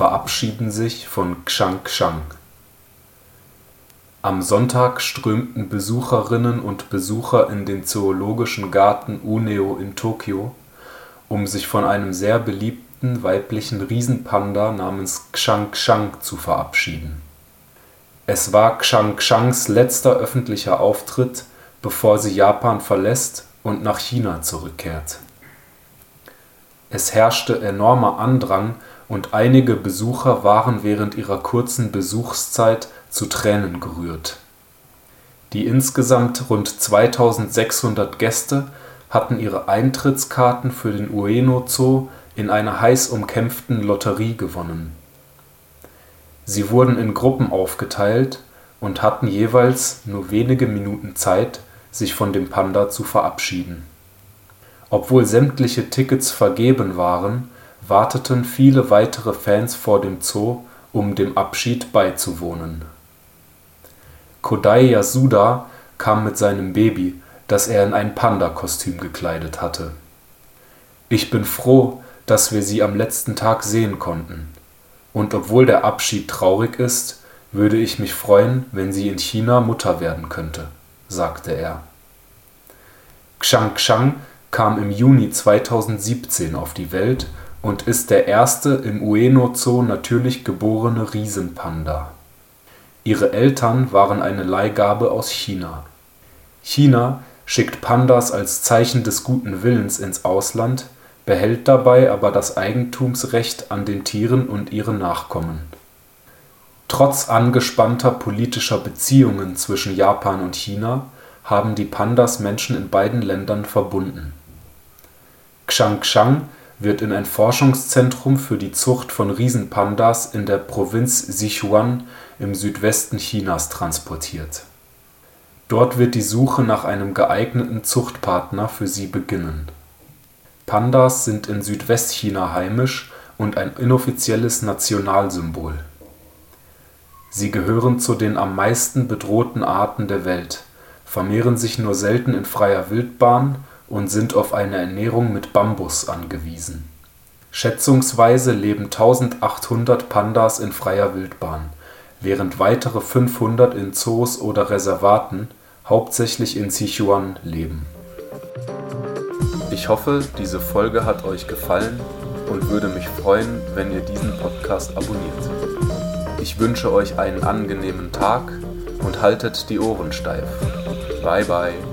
verabschieden sich von Xiangxiang. Am Sonntag strömten Besucherinnen und Besucher in den Zoologischen Garten Uneo in Tokio, um sich von einem sehr beliebten weiblichen Riesenpanda namens Xiangxiang zu verabschieden. Es war Xiangxiangs letzter öffentlicher Auftritt, bevor sie Japan verlässt und nach China zurückkehrt. Es herrschte enormer Andrang und einige Besucher waren während ihrer kurzen Besuchszeit zu Tränen gerührt. Die insgesamt rund 2600 Gäste hatten ihre Eintrittskarten für den Ueno-Zoo in einer heiß umkämpften Lotterie gewonnen. Sie wurden in Gruppen aufgeteilt und hatten jeweils nur wenige Minuten Zeit, sich von dem Panda zu verabschieden. Obwohl sämtliche Tickets vergeben waren warteten viele weitere Fans vor dem Zoo, um dem Abschied beizuwohnen. Kodai Yasuda kam mit seinem Baby, das er in ein Panda-Kostüm gekleidet hatte. Ich bin froh, dass wir sie am letzten Tag sehen konnten. Und obwohl der Abschied traurig ist, würde ich mich freuen, wenn sie in China Mutter werden könnte, sagte er. Xiang Xiang kam im Juni 2017 auf die Welt und ist der erste im Ueno-Zoo natürlich geborene Riesenpanda. Ihre Eltern waren eine Leihgabe aus China. China schickt Pandas als Zeichen des guten Willens ins Ausland, behält dabei aber das Eigentumsrecht an den Tieren und ihren Nachkommen. Trotz angespannter politischer Beziehungen zwischen Japan und China haben die Pandas Menschen in beiden Ländern verbunden. Xiangxiang wird in ein Forschungszentrum für die Zucht von Riesenpandas in der Provinz Sichuan im Südwesten Chinas transportiert. Dort wird die Suche nach einem geeigneten Zuchtpartner für sie beginnen. Pandas sind in Südwestchina heimisch und ein inoffizielles Nationalsymbol. Sie gehören zu den am meisten bedrohten Arten der Welt, vermehren sich nur selten in freier Wildbahn und sind auf eine Ernährung mit Bambus angewiesen. Schätzungsweise leben 1800 Pandas in freier Wildbahn, während weitere 500 in Zoos oder Reservaten, hauptsächlich in Sichuan, leben. Ich hoffe, diese Folge hat euch gefallen und würde mich freuen, wenn ihr diesen Podcast abonniert. Ich wünsche euch einen angenehmen Tag und haltet die Ohren steif. Bye bye.